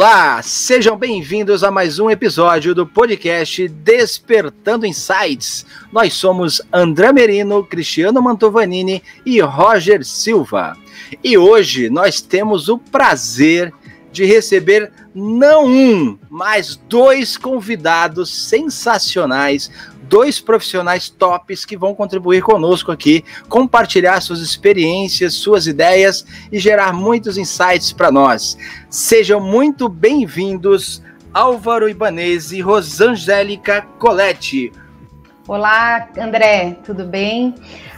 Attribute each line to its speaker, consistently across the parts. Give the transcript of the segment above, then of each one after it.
Speaker 1: Olá, sejam bem-vindos a mais um episódio do podcast Despertando Insights. Nós somos André Merino, Cristiano Mantovanini e Roger Silva. E hoje nós temos o prazer de receber não um, mas dois convidados sensacionais dois profissionais tops que vão contribuir conosco aqui, compartilhar suas experiências, suas ideias e gerar muitos insights para nós. Sejam muito bem-vindos, Álvaro Ibanese e Rosangélica Coletti.
Speaker 2: Olá, André, tudo bem?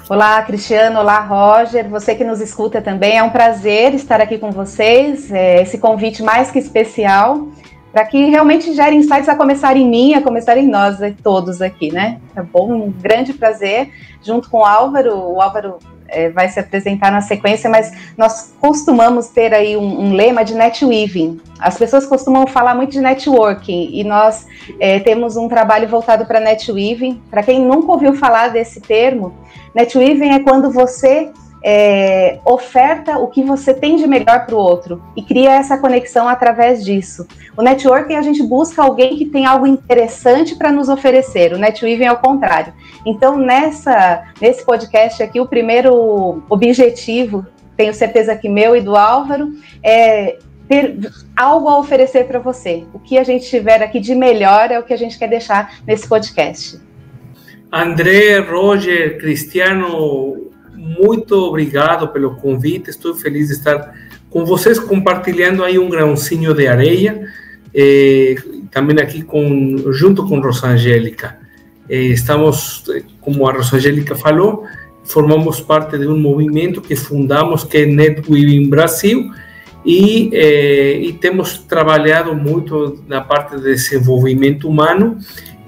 Speaker 2: Olá, Cristiano, olá, Roger, você que nos escuta também, é um prazer estar aqui com vocês, é esse convite mais que especial para que realmente gere insights a começar em mim, a começar em nós todos aqui, né? Tá bom? Um grande prazer, junto com o Álvaro. O Álvaro é, vai se apresentar na sequência, mas nós costumamos ter aí um, um lema de netweaving. As pessoas costumam falar muito de networking e nós é, temos um trabalho voltado para netweaving. Para quem nunca ouviu falar desse termo, netweaving é quando você é, oferta o que você tem de melhor para o outro e cria essa conexão através disso. O networking a gente busca alguém que tem algo interessante para nos oferecer. O netweaving é o contrário. Então nessa nesse podcast aqui o primeiro objetivo, tenho certeza que meu e do Álvaro, é ter algo a oferecer para você. O que a gente tiver aqui de melhor é o que a gente quer deixar nesse podcast.
Speaker 3: André, Roger, Cristiano, muito obrigado pelo convite. Estou feliz de estar com vocês compartilhando aí um grãozinho de areia. Eh, também aqui com junto com Rosangélica. Eh, estamos, como a Rosangélica falou, formamos parte de um movimento que fundamos que é NetWeaving Brasil e, eh, e temos trabalhado muito na parte de desenvolvimento humano,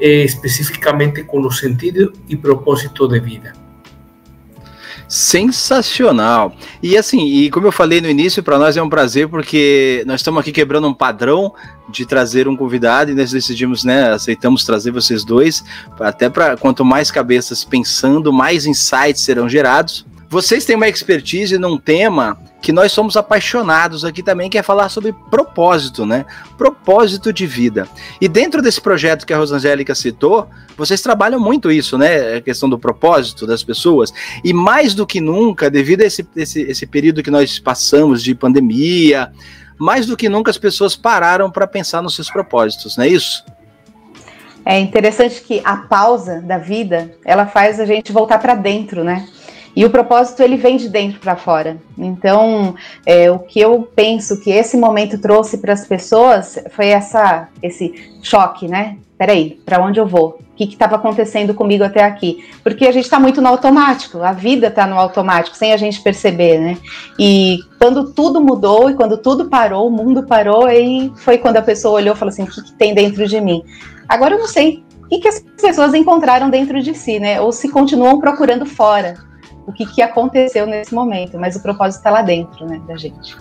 Speaker 3: eh, especificamente com o sentido e propósito de vida.
Speaker 1: Sensacional. E assim, e como eu falei no início, para nós é um prazer porque nós estamos aqui quebrando um padrão de trazer um convidado e nós decidimos, né, aceitamos trazer vocês dois, até para quanto mais cabeças pensando, mais insights serão gerados. Vocês têm uma expertise num tema que nós somos apaixonados aqui também, que é falar sobre propósito, né? Propósito de vida. E dentro desse projeto que a Rosangélica citou, vocês trabalham muito isso, né? A questão do propósito das pessoas. E mais do que nunca, devido a esse, esse, esse período que nós passamos de pandemia, mais do que nunca as pessoas pararam para pensar nos seus propósitos, não é isso?
Speaker 2: É interessante que a pausa da vida, ela faz a gente voltar para dentro, né? E o propósito ele vem de dentro para fora. Então, é, o que eu penso que esse momento trouxe para as pessoas foi essa, esse choque, né? Peraí, para onde eu vou? O que estava acontecendo comigo até aqui? Porque a gente está muito no automático, a vida está no automático, sem a gente perceber, né? E quando tudo mudou e quando tudo parou, o mundo parou, aí foi quando a pessoa olhou e falou assim: o que, que tem dentro de mim? Agora eu não sei o que, que as pessoas encontraram dentro de si, né? Ou se continuam procurando fora o que, que aconteceu nesse momento, mas o propósito está lá dentro, né, da gente.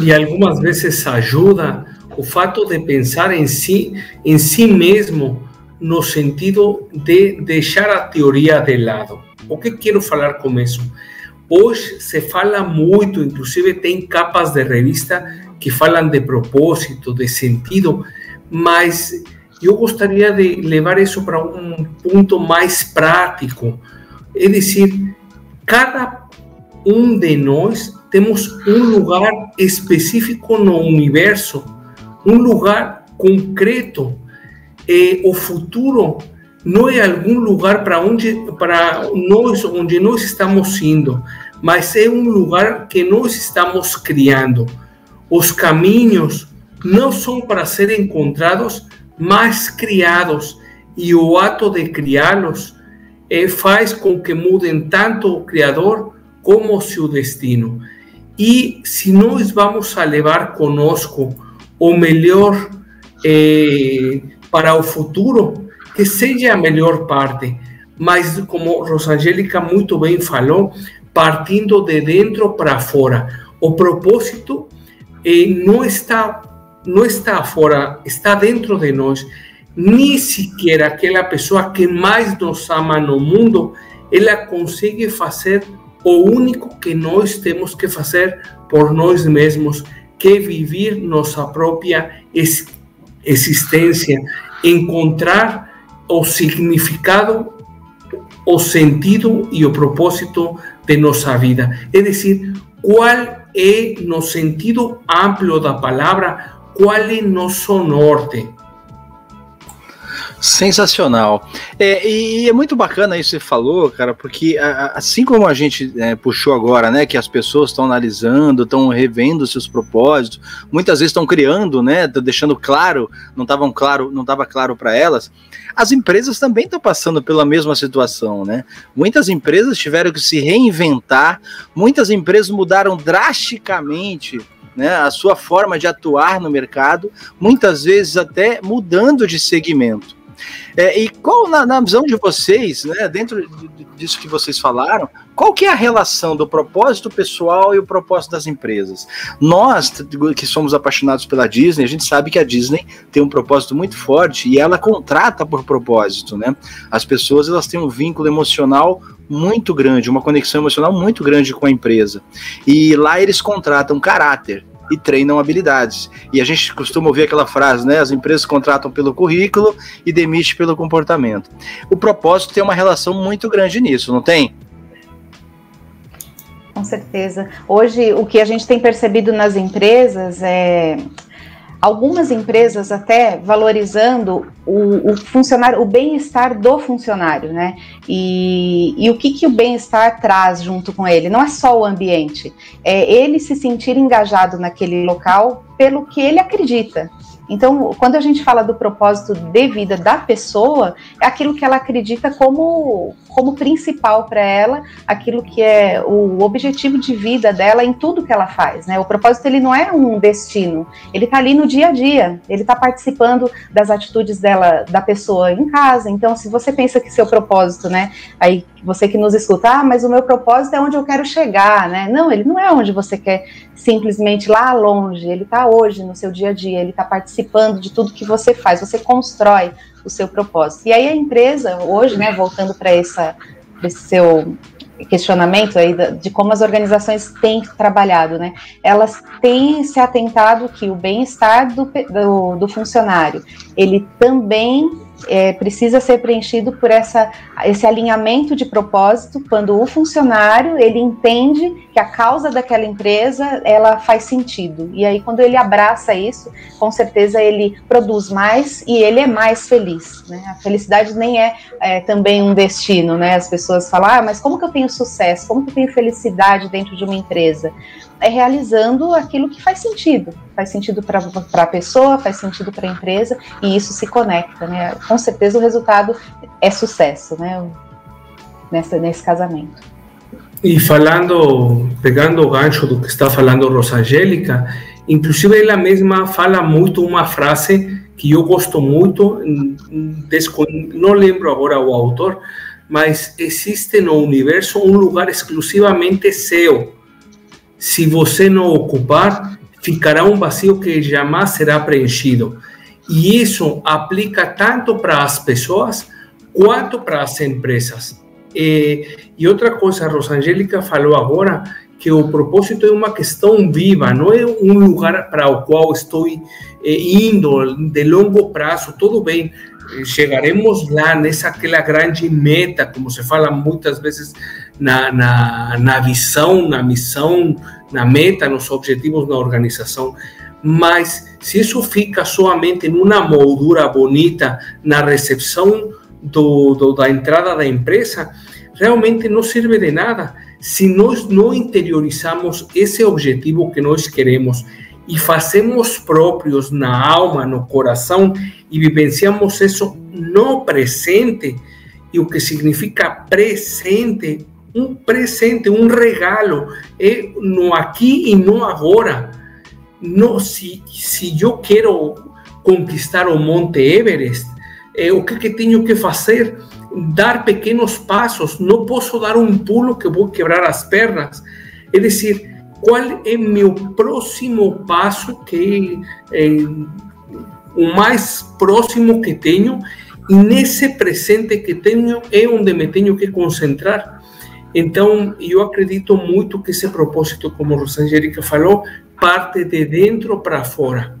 Speaker 3: E algumas vezes ajuda o fato de pensar em si, em si mesmo, no sentido de deixar a teoria de lado. O que quero falar com isso? Hoje se fala muito, inclusive tem capas de revista que falam de propósito, de sentido, mas eu gostaria de levar isso para um ponto mais prático. É decir, cada um de nós temos um lugar específico no universo, um lugar concreto. O futuro não é algum lugar para onde para nós onde nós estamos indo, mas é um lugar que nós estamos criando. Os caminhos não são para ser encontrados, mas criados, e o ato de criá-los eh, faz com que mudem tanto o Criador como o seu destino. E se nós vamos a levar conosco o melhor eh, para o futuro, que seja a melhor parte, mas como Rosangélica muito bem falou, partindo de dentro para fora. O propósito eh, não está não está fora, está dentro de nós nem sequer aquela pessoa que mais nos ama no mundo, ela consegue fazer o único que nós temos que fazer por nós mesmos, que vivir nossa própria existência, encontrar o significado, o sentido e o propósito de nossa vida. É decir, qual é, no sentido amplo da palavra, qual é nosso norte.
Speaker 1: Sensacional. É, e, é muito bacana isso que você falou, cara, porque assim como a gente é, puxou agora, né, que as pessoas estão analisando, estão revendo seus propósitos, muitas vezes estão criando, né, deixando claro, não estavam claro, não estava claro para elas. As empresas também estão passando pela mesma situação, né? Muitas empresas tiveram que se reinventar, muitas empresas mudaram drasticamente né, a sua forma de atuar no mercado, muitas vezes até mudando de segmento. É, e qual, na, na, visão de vocês, né, dentro disso que vocês falaram, qual que é a relação do propósito pessoal e o propósito das empresas? Nós, que somos apaixonados pela Disney, a gente sabe que a Disney tem um propósito muito forte e ela contrata por propósito, né? As pessoas, elas têm um vínculo emocional muito grande, uma conexão emocional muito grande com a empresa. E lá eles contratam caráter, e treinam habilidades. E a gente costuma ouvir aquela frase, né? As empresas contratam pelo currículo e demitem pelo comportamento. O propósito tem uma relação muito grande nisso, não tem?
Speaker 2: Com certeza. Hoje, o que a gente tem percebido nas empresas é algumas empresas até valorizando o, o funcionário, o bem-estar do funcionário, né? E, e o que, que o bem-estar traz junto com ele? Não é só o ambiente, é ele se sentir engajado naquele local pelo que ele acredita. Então, quando a gente fala do propósito de vida da pessoa, é aquilo que ela acredita como, como principal para ela, aquilo que é o objetivo de vida dela em tudo que ela faz. Né? O propósito ele não é um destino, ele está ali no dia a dia, ele está participando das atitudes dela, da pessoa em casa. Então, se você pensa que seu propósito, né, aí você que nos escuta, ah, mas o meu propósito é onde eu quero chegar, né? Não, ele não é onde você quer simplesmente lá longe, ele está hoje no seu dia a dia, ele está participando de tudo que você faz, você constrói o seu propósito. E aí a empresa, hoje, né, voltando para esse seu questionamento aí de como as organizações têm trabalhado, né? Elas têm se atentado que o bem-estar do, do, do funcionário, ele também é, precisa ser preenchido por essa, esse alinhamento de propósito, quando o funcionário ele entende que a causa daquela empresa ela faz sentido. E aí, quando ele abraça isso, com certeza ele produz mais e ele é mais feliz. Né? A felicidade nem é, é, também um destino, né? As pessoas falam, ah, mas como que eu tenho sucesso? Como que eu tenho felicidade dentro de uma empresa? É realizando aquilo que faz sentido. Faz sentido para a pessoa, faz sentido para a empresa, e isso se conecta. Né? Com certeza o resultado é sucesso né? Nesse casamento.
Speaker 3: E falando, pegando o gancho do que está falando Rosangélica, inclusive ela mesma fala muito uma frase que eu gosto muito, não lembro agora o autor, mas existe no universo um lugar exclusivamente seu, se você não ocupar, ficará um vazio que jamais será preenchido. E isso aplica tanto para as pessoas quanto para as empresas. E, e outra coisa, a Rosangélica falou agora que o propósito é uma questão viva, não é um lugar para o qual estou eh, indo de longo prazo, tudo bem, chegaremos lá nessa aquela grande meta, como se fala muitas vezes na, na, na visão, na missão, na meta, nos objetivos da organização. Mas se isso fica somente numa moldura bonita na recepção do, do, da entrada da empresa, realmente não serve de nada. Se nós não interiorizamos esse objetivo que nós queremos e fazemos próprios na alma, no coração e vivenciamos isso no presente, e o que significa presente um presente, um regalo, é no aqui e no agora. No, se, se eu quero conquistar o Monte Everest, é, o que, que tenho que fazer? Dar pequenos passos, não posso dar um pulo que vou quebrar as pernas. É decir, qual é meu próximo passo que é, o mais próximo que tenho e nesse presente que tenho é onde me tenho que concentrar. Então, eu acredito muito que esse propósito, como Rosangélica falou, parte de dentro para fora.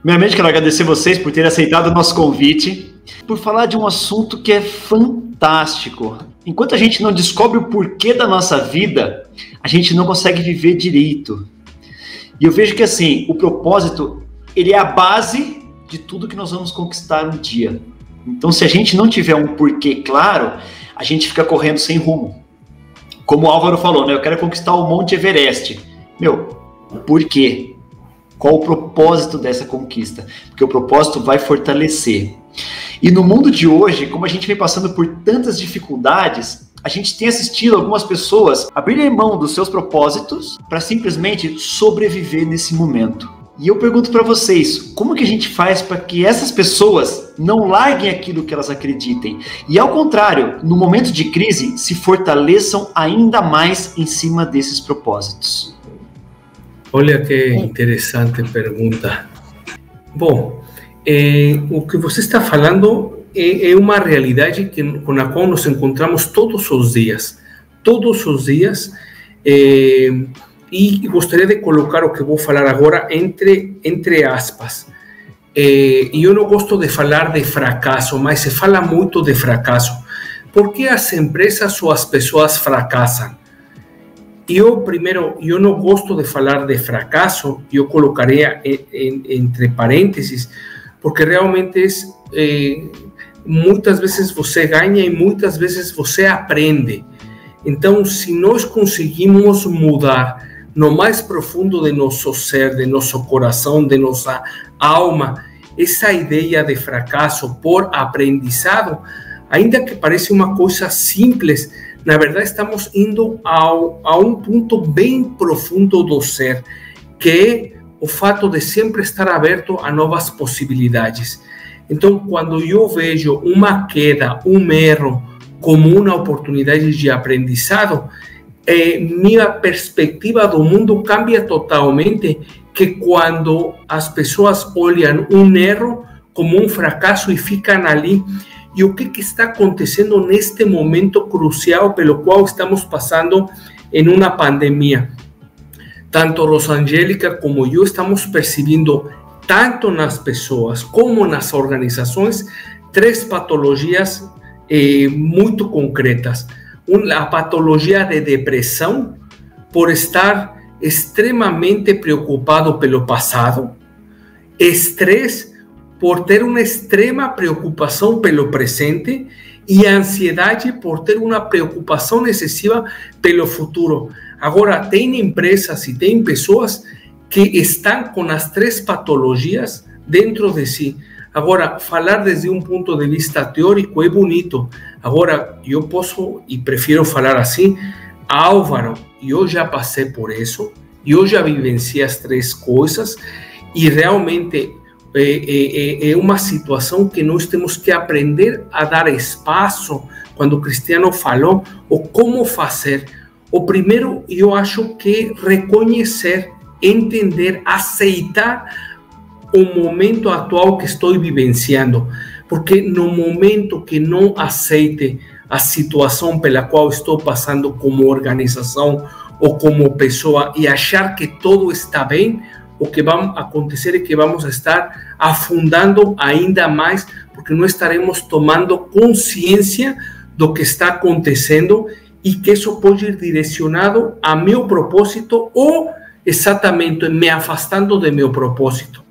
Speaker 4: Primeiramente, quero agradecer vocês por terem aceitado o nosso convite, por falar de um assunto que é fantástico. Enquanto a gente não descobre o porquê da nossa vida, a gente não consegue viver direito. E eu vejo que assim, o propósito, ele é a base de tudo que nós vamos conquistar um dia. Então, se a gente não tiver um porquê claro, a gente fica correndo sem rumo. Como o Álvaro falou, né? Eu quero conquistar o Monte Everest. Meu, por quê? Qual o propósito dessa conquista? Porque o propósito vai fortalecer. E no mundo de hoje, como a gente vem passando por tantas dificuldades, a gente tem assistido algumas pessoas abrirem mão dos seus propósitos para simplesmente sobreviver nesse momento. E eu pergunto para vocês, como que a gente faz para que essas pessoas não larguem aquilo que elas acreditem e ao contrário, no momento de crise, se fortaleçam ainda mais em cima desses propósitos?
Speaker 3: Olha que interessante pergunta. Bom, eh, o que você está falando é, é, uma realidade que, com a qual nos encontramos todos os dias. Todos os dias. Eh, e gostaria de colocar o que vou falar agora entre, entre aspas. Eh, e eu não gosto de falar de fracasso, mas se fala muito de fracasso. Por que as empresas ou as pessoas fracassam? Eu, primeiro, eu não gosto de falar de fracasso, eu colocaria entre parênteses, porque realmente é, muitas vezes você ganha e muitas vezes você aprende. Então, se nós conseguimos mudar no mais profundo de nosso ser, de nosso coração, de nossa alma, essa ideia de fracasso por aprendizado, ainda que pareça uma coisa simples, na verdade, estamos indo ao, a um ponto bem profundo do ser, que é o fato de sempre estar aberto a novas possibilidades. Então, quando eu vejo uma queda, um erro, como uma oportunidade de aprendizado, eh, minha perspectiva do mundo cambia totalmente. Que quando as pessoas olham um erro como um fracasso e ficam ali e o que, que está acontecendo neste momento crucial pelo qual estamos passando em uma pandemia. Tanto Rosangélica como eu estamos percebendo, tanto nas pessoas como nas organizações, três patologias eh, muito concretas. Uma, a patologia de depressão, por estar extremamente preocupado pelo passado, estresse por ter uma extrema preocupação pelo presente e a ansiedade por ter uma preocupação excessiva pelo futuro. Agora, tem empresas e tem pessoas que estão com as três patologias dentro de si. Agora, falar desde um ponto de vista teórico é bonito. Agora, eu posso e prefiro falar assim, Álvaro, eu já passei por isso, eu já vivenciei as três coisas e realmente é, é, é, uma situação que nós temos que aprender a dar espaço. Quando o Cristiano falou o como fazer, o primeiro eu acho que reconhecer, entender, aceitar o momento atual que estou vivenciando, porque no momento que não aceite a situação pela qual estou passando como organização ou como pessoa e achar que tudo está bem, o que vai acontecer é que vamos estar afundando ainda mais, porque não estaremos tomando consciência do que está acontecendo e que isso pode ir direcionado a meu propósito ou exatamente me afastando de meu propósito.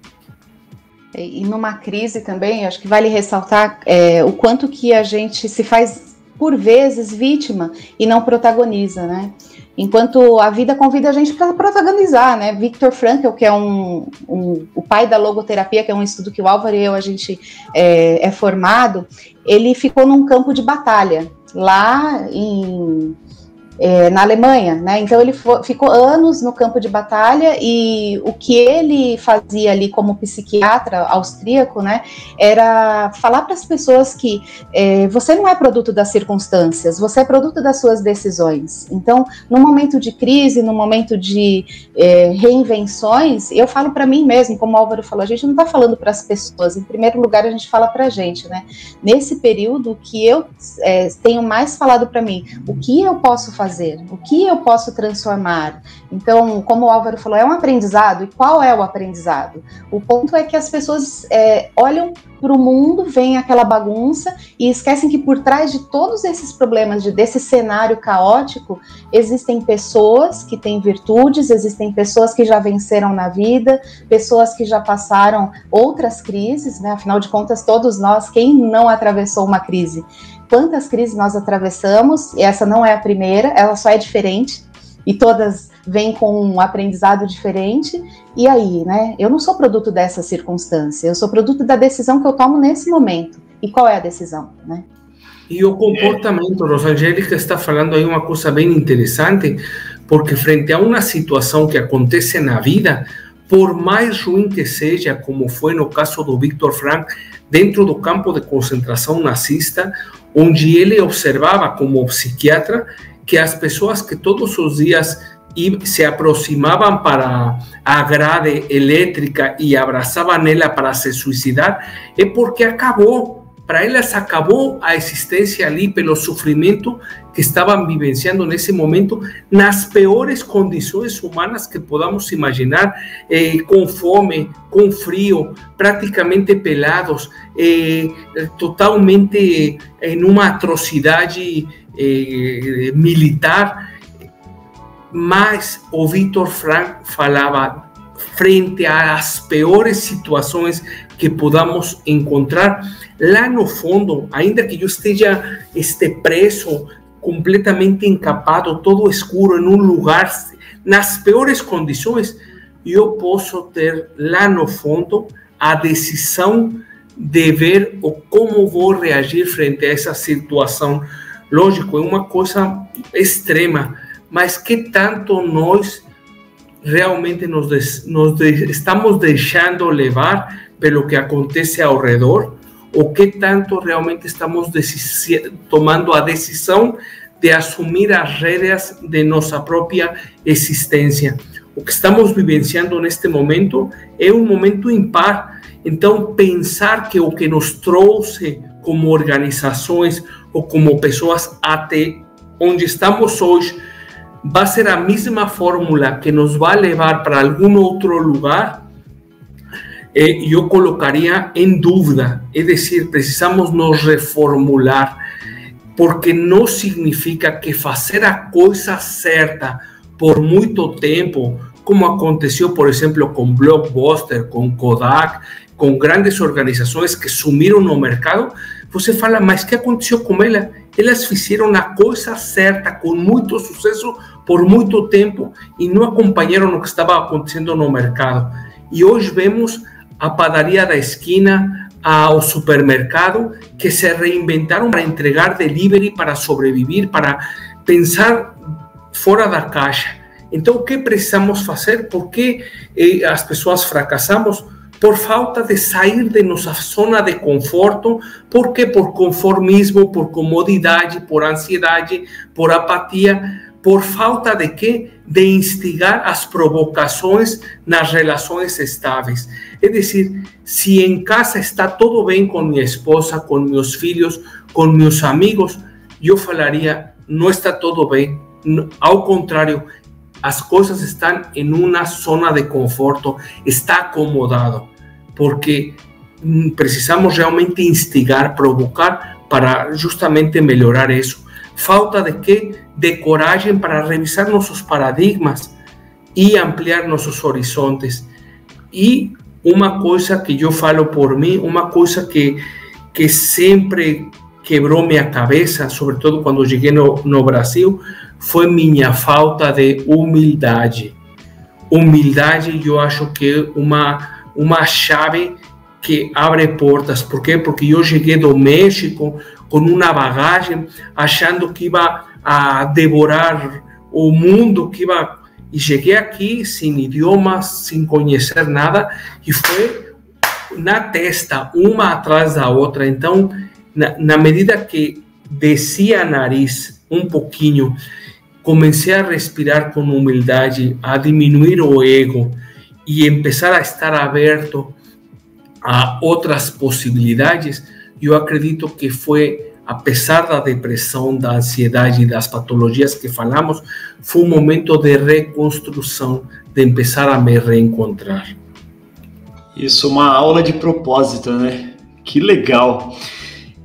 Speaker 2: E numa crise também, acho que vale ressaltar é, o quanto que a gente se faz, por vezes, vítima e não protagoniza, né? Enquanto a vida convida a gente para protagonizar, né? Victor Frankl, que é um, um, o pai da logoterapia, que é um estudo que o Álvaro e eu a gente é, é formado, ele ficou num campo de batalha lá em é, na Alemanha, né? Então ele ficou anos no campo de batalha e o que ele fazia ali como psiquiatra austríaco, né, era falar para as pessoas que é, você não é produto das circunstâncias, você é produto das suas decisões. Então, no momento de crise, no momento de é, reinvenções, eu falo para mim mesmo, como o Álvaro falou, a gente não está falando para as pessoas. Em primeiro lugar, a gente fala para a gente, né? Nesse período, que eu é, tenho mais falado para mim, o que eu posso fazer fazer? O que eu posso transformar? Então, como o Álvaro falou, é um aprendizado. E qual é o aprendizado? O ponto é que as pessoas é, olham para o mundo, veem aquela bagunça e esquecem que por trás de todos esses problemas, de, desse cenário caótico, existem pessoas que têm virtudes, existem pessoas que já venceram na vida, pessoas que já passaram outras crises, né? Afinal de contas, todos nós, quem não atravessou uma crise? Quantas crises nós atravessamos? E essa não é a primeira, ela só é diferente e todas vêm com um aprendizado diferente. E aí, né? Eu não sou produto dessa circunstância, eu sou produto da decisão que eu tomo nesse momento. E qual é a decisão, né?
Speaker 3: E o comportamento, Rosangélica está falando aí uma coisa bem interessante, porque frente a uma situação que acontece na vida, por mais ruim que seja, como foi no caso do Victor Frank, dentro do campo de concentração nazista, onde ele observava como psiquiatra que as pessoas que todos os dias se aproximavam para a grade elétrica e abraçavam ela para se suicidar, é porque acabou para elas acabou a existência ali pelo sofrimento que estavam vivenciando nesse momento nas piores condições humanas que podamos imaginar, eh, com fome, com frio, praticamente pelados, eh, totalmente em uma atrocidade eh, militar. Mas o Victor Frank falava frente às piores situações que podamos encontrar, lá no fundo, ainda que eu esteja este preso, completamente encapado, todo escuro, em um lugar, nas piores condições, eu posso ter lá no fundo a decisão de ver o como vou reagir frente a essa situação. Lógico, é uma coisa extrema, mas que tanto nós realmente nos, nos estamos deixando levar pelo que acontece ao redor ou que tanto realmente estamos tomando a decisão de assumir as rédeas de nossa própria existência. O que estamos vivenciando neste momento é um momento impar. Então, pensar que o que nos trouxe como organizações ou como pessoas até onde estamos hoje vai ser a mesma fórmula que nos vai levar para algum outro lugar, eh, eu colocaria em dúvida. É decir, precisamos nos reformular, porque não significa que fazer a coisa certa por muito tempo, como aconteceu, por exemplo, com Blockbuster, com Kodak, com grandes organizações que sumiram no mercado, você fala, mas que aconteceu com ela? Elas fizeram a coisa certa, com muito sucesso, por muito tempo, e não acompanharam o que estava acontecendo no mercado. E hoje vemos a padaria da esquina, ao supermercado, que se reinventaram para entregar delivery, para sobreviver, para pensar fora da caixa. Então, o que precisamos fazer? Por que eh, as pessoas fracassamos? Por falta de sair de nossa zona de conforto, porque por conformismo, por comodidade, por ansiedade, por apatia, por falta de quê? De instigar as provocações nas relações estáveis. É decir, se em casa está tudo bem com minha esposa, com meus filhos, com meus amigos, eu falaria, não está tudo bem. Ao contrário, as coisas estão em uma zona de conforto, está acomodado, porque hum, precisamos realmente instigar, provocar para justamente melhorar isso. Falta de quê? De coragem para revisar nossos paradigmas e ampliar nossos horizontes. E uma coisa que eu falo por mim, uma coisa que, que sempre quebrou minha cabeça, sobretudo quando cheguei no, no Brasil, foi minha falta de humildade. Humildade, eu acho que é uma, uma chave que abre portas. Por quê? Porque eu cheguei do México com uma bagagem, achando que ia a devorar o mundo, que ia e cheguei aqui sem idioma, sem conhecer nada, e foi na testa, uma atrás da outra. Então, na, na medida que descia nariz um pouquinho, comecei a respirar com humildade, a diminuir o ego e começar a estar aberto a outras possibilidades, eu acredito que foi apesar da depressão, da ansiedade e das patologias que falamos, foi um momento de reconstrução, de começar a me reencontrar.
Speaker 4: Isso, uma aula de propósito, né? Que legal.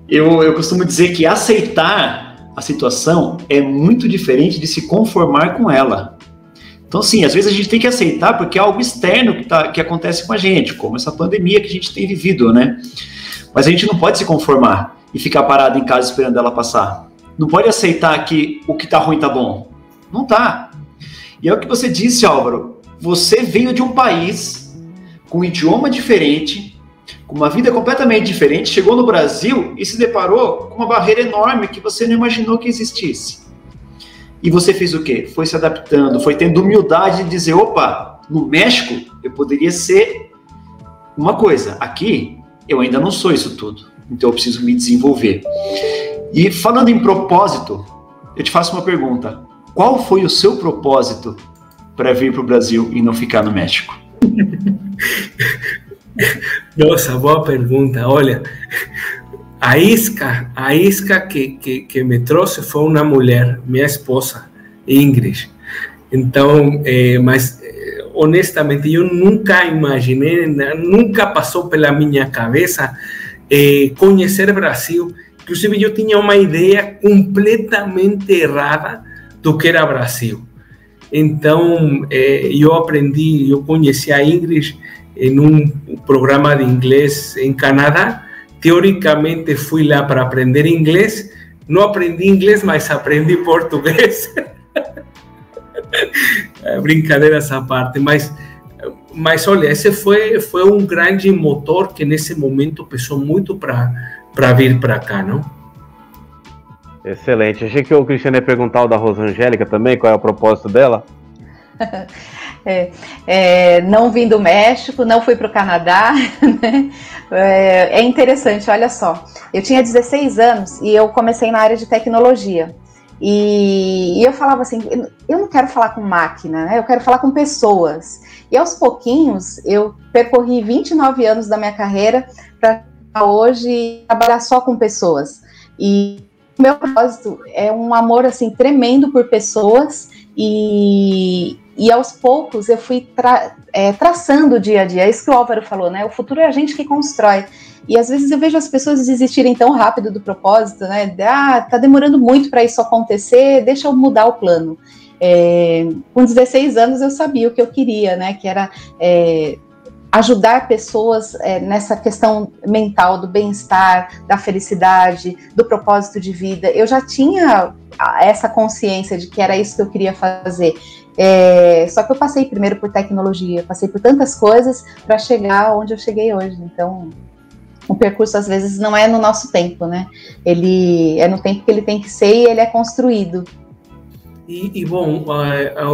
Speaker 4: Eu, eu costumo dizer que aceitar a situação é muito diferente de se conformar com ela. Então, sim, às vezes a gente tem que aceitar porque é algo externo que, tá, que acontece com a gente, como essa pandemia que a gente tem vivido, né? Mas a gente não pode se conformar e ficar parado em casa esperando ela passar. Não pode aceitar que o que tá ruim tá bom. Não tá. E é o que você disse, Álvaro. Você veio de um país com um idioma diferente, com uma vida completamente diferente, chegou no Brasil e se deparou com uma barreira enorme que você não imaginou que existisse. E você fez o quê? Foi se adaptando, foi tendo humildade de dizer: opa, no México eu poderia ser uma coisa, aqui eu ainda não sou isso tudo, então eu preciso me desenvolver. E falando em propósito, eu te faço uma pergunta: qual foi o seu propósito para vir para o Brasil e não ficar no México?
Speaker 3: Nossa, boa pergunta. Olha, a isca, a isca que, que, que me trouxe foi uma mulher, minha esposa, Ingrid. Então, é, mas honestamente, eu nunca imaginei, nunca passou pela minha cabeça é, conhecer Brasil. Inclusive, eu tinha uma ideia completamente errada do que era Brasil. Então, é, eu aprendi, eu conheci a Ingrid em um programa de inglês em Canadá. Teoricamente, fui lá para aprender inglês. Não aprendi inglês, mas aprendi português. é, brincadeira essa parte, mas mas olha, esse foi foi um grande motor que nesse momento pesou muito para para vir para cá, não?
Speaker 5: Excelente. Achei que o Cristiano ia perguntar o da Rosangélica também, qual é o propósito dela.
Speaker 2: É, é, não vim do México, não fui para o Canadá. Né? É, é, interessante, olha só. Eu tinha 16 anos e eu comecei na área de tecnologia. E, e, eu falava assim, eu não quero falar com máquina, né? Eu quero falar com pessoas. E aos pouquinhos eu percorri 29 anos da minha carreira para hoje trabalhar só com pessoas. E o meu propósito é um amor assim tremendo por pessoas e, e aos poucos eu fui tra é, traçando o dia a dia. É isso que o Álvaro falou, né? O futuro é a gente que constrói. E às vezes eu vejo as pessoas desistirem tão rápido do propósito, né? Ah, tá demorando muito para isso acontecer, deixa eu mudar o plano. É, com 16 anos eu sabia o que eu queria, né? Que era é, ajudar pessoas é, nessa questão mental do bem-estar, da felicidade, do propósito de vida. Eu já tinha essa consciência de que era isso que eu queria fazer. É, só que eu passei primeiro por tecnologia, passei por tantas coisas para chegar onde eu cheguei hoje. Então, o percurso às vezes não é no nosso tempo, né? Ele é no tempo que ele tem que ser e ele é construído.
Speaker 3: E, e bom,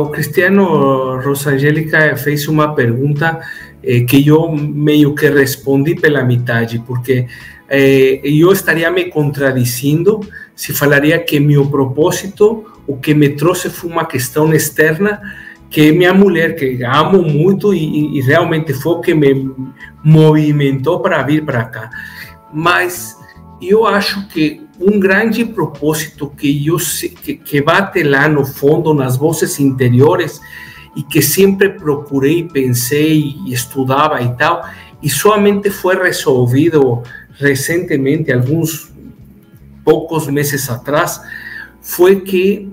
Speaker 3: o Cristiano Rosangélica fez uma pergunta eh, que eu meio que respondi pela metade, porque eh, eu estaria me contradizendo se falaria que meu propósito, o que me trouxe foi uma questão externa que minha mulher, que amo muito e, e realmente foi o que me movimentou para vir para cá. Mas eu acho que um grande propósito que eu que, que bate lá no fundo, nas vozes interiores, e que sempre procurei, pensei estudava e tal, e somente foi resolvido recentemente, alguns poucos meses atrás, foi que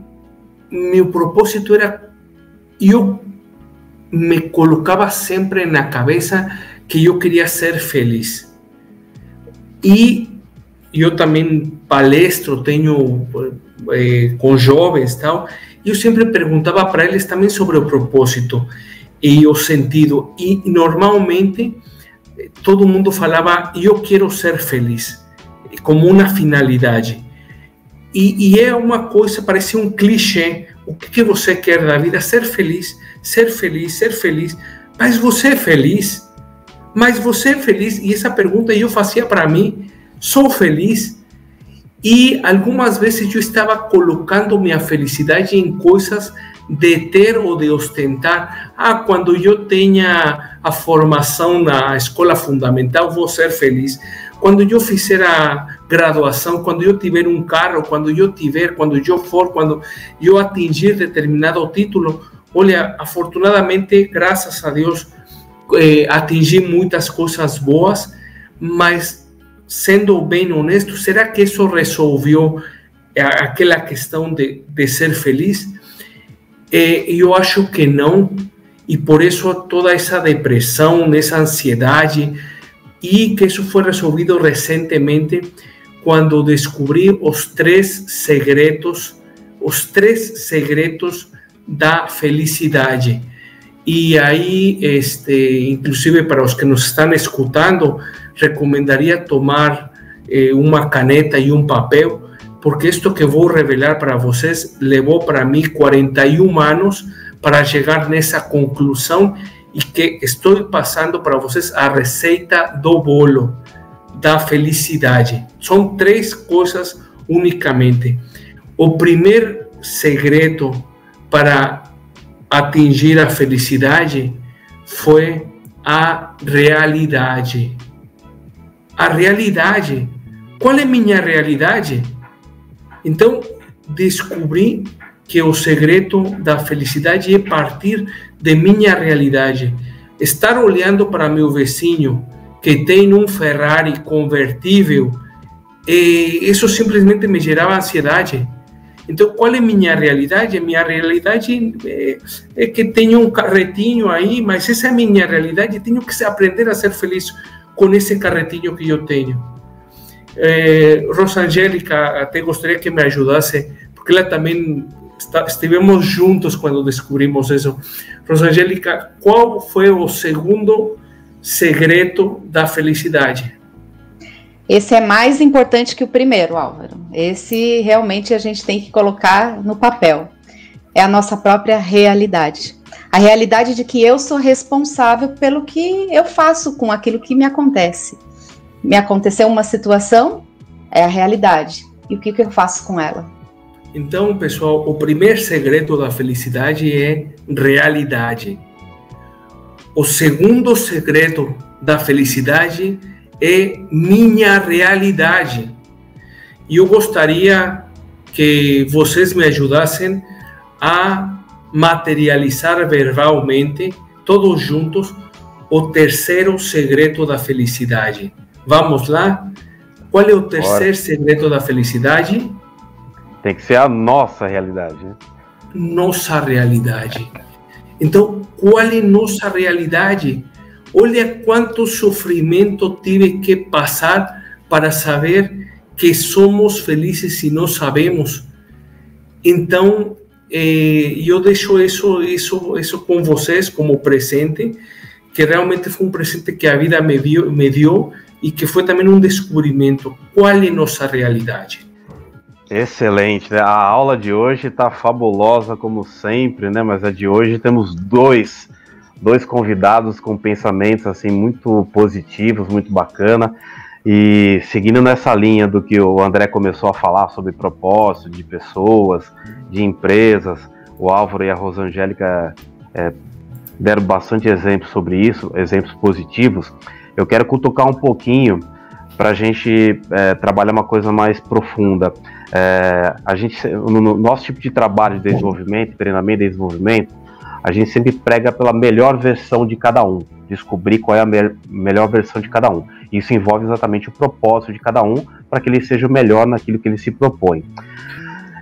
Speaker 3: meu propósito era eu me colocava sempre na cabeça que eu queria ser feliz. E eu também palestro, tenho eh, com jovens tal, e eu sempre perguntava para eles também sobre o propósito e o sentido. E normalmente todo mundo falava: eu quero ser feliz, como uma finalidade. E, e é uma coisa, parece um clichê, o que, você quer da vida? Ser feliz, ser feliz, ser feliz. Mas você é feliz? Mas você é feliz? E essa pergunta eu fazia para mim: sou feliz? E algumas vezes eu estava colocando minha felicidade em coisas de ter ou de ostentar. Ah, quando eu tenha a formação na escola fundamental, vou ser feliz. Quando eu fizer a graduação, quando eu tiver um carro, quando eu tiver, quando eu for, quando eu atingir determinado título. Olha, afortunadamente, graças a Deus, eh, atingi muitas coisas boas, mas sendo bem honesto, será que isso resolveu aquela questão de, de ser feliz? Eh, eu acho que não, e por isso toda essa depressão, essa ansiedade, e que isso foi resolvido recentemente quando descobri os três segredos, os três segredos da felicidade. E aí, este, inclusive para os que nos estão escutando, recomendaria tomar eh, uma caneta e um papel, porque isto que vou revelar para vocês levou para mim 41 anos para chegar nessa conclusão e que estou passando para vocês a receita do bolo da felicidade. São três coisas unicamente. O primeiro segredo para atingir a felicidade foi a realidade. A realidade. Qual é minha realidade? Então, descobri que o segredo da felicidade é partir de minha realidade. Estar olhando para meu vizinho que tem um Ferrari convertível, isso simplesmente me gerava ansiedade. Então, qual é minha realidade? Minha realidade é, é, que tenho um carretinho aí, mas essa é a minha realidade. Tenho que aprender a ser feliz com esse carretinho que eu tenho. É, Rosangélica, até gostaria que me ajudasse, porque ela também está, estivemos juntos quando descobrimos isso. Rosangélica, qual foi o segundo segredo da felicidade?
Speaker 2: Esse é mais importante que o primeiro, Álvaro. Esse realmente a gente tem que colocar no papel. É a nossa própria realidade. A realidade de que eu sou responsável pelo que eu faço com aquilo que me acontece. Me aconteceu uma situação, é a realidade. E o que, que eu faço com ela?
Speaker 3: Então, pessoal, o primeiro segredo da felicidade é realidade. O segundo segredo da felicidade é minha realidade. E eu gostaria que vocês me ajudassem a materializar verbalmente, todos juntos, o terceiro segredo da felicidade. Vamos lá? Qual é o terceiro Bora. segredo da felicidade?
Speaker 5: Tem que ser a nossa realidade. Né?
Speaker 3: Nossa realidade. Então, qual é nossa realidade? Olha quanto sofrimento tive que passar para saber que somos felizes e não sabemos. Então, eh, eu deixo isso, isso, isso com vocês como presente, que realmente foi um presente que a vida me, viu, me deu e que foi também um descobrimento. Qual é nossa realidade?
Speaker 5: Excelente, né? A aula de hoje está fabulosa como sempre, né? Mas a de hoje temos dois dois convidados com pensamentos assim muito positivos, muito bacana. E seguindo nessa linha do que o André começou a falar sobre propósito de pessoas, de empresas, o Álvaro e a Rosangélica é, deram bastante exemplos sobre isso, exemplos positivos. Eu quero cutucar um pouquinho para a gente é, trabalhar uma coisa mais profunda. É, a gente, no nosso tipo de trabalho de desenvolvimento, treinamento e desenvolvimento, a gente sempre prega pela melhor versão de cada um, descobrir qual é a me melhor versão de cada um. Isso envolve exatamente o propósito de cada um para que ele seja o melhor naquilo que ele se propõe.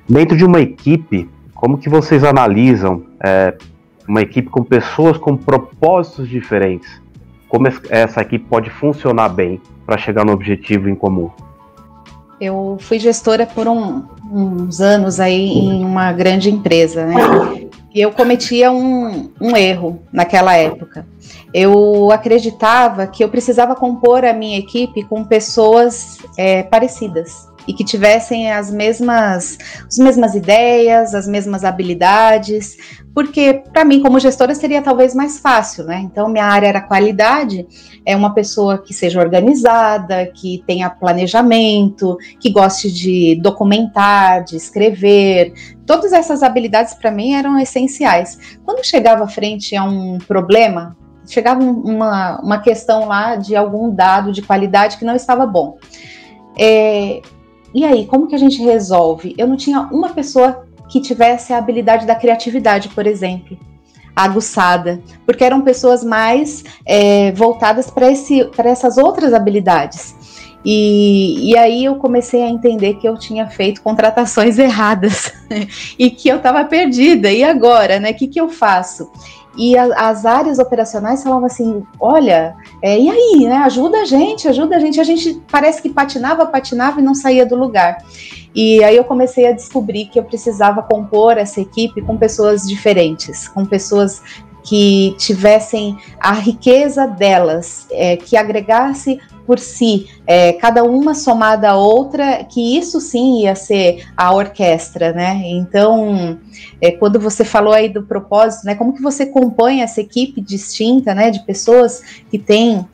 Speaker 5: Dentro de uma equipe, como que vocês analisam é, uma equipe com pessoas com propósitos diferentes? Como essa equipe pode funcionar bem para chegar no objetivo em comum?
Speaker 2: Eu fui gestora por um, uns anos aí em uma grande empresa, né? E eu cometia um, um erro naquela época. Eu acreditava que eu precisava compor a minha equipe com pessoas é, parecidas e que tivessem as mesmas, as mesmas ideias, as mesmas habilidades, porque para mim como gestora seria talvez mais fácil, né? Então minha área era qualidade, é uma pessoa que seja organizada, que tenha planejamento, que goste de documentar, de escrever. Todas essas habilidades para mim eram essenciais. Quando chegava frente a um problema, chegava uma, uma questão lá de algum dado de qualidade que não estava bom é, e aí, como que a gente resolve? Eu não tinha uma pessoa que tivesse a habilidade da criatividade, por exemplo, aguçada, porque eram pessoas mais é, voltadas para essas outras habilidades. E, e, aí eu comecei a entender que eu tinha feito contratações erradas e que eu estava perdida. E agora, né? O que, que eu faço? E a, as áreas operacionais falavam assim: olha, é, e aí, né? Ajuda a gente, ajuda a gente. A gente parece que patinava, patinava e não saía do lugar. E aí eu comecei a descobrir que eu precisava compor essa equipe com pessoas diferentes, com pessoas que tivessem a riqueza delas, é, que agregasse por si, é, cada uma somada à outra, que isso sim ia ser a orquestra, né? Então, é, quando você falou aí do propósito, né? Como que você compõe essa equipe distinta, né? De pessoas que têm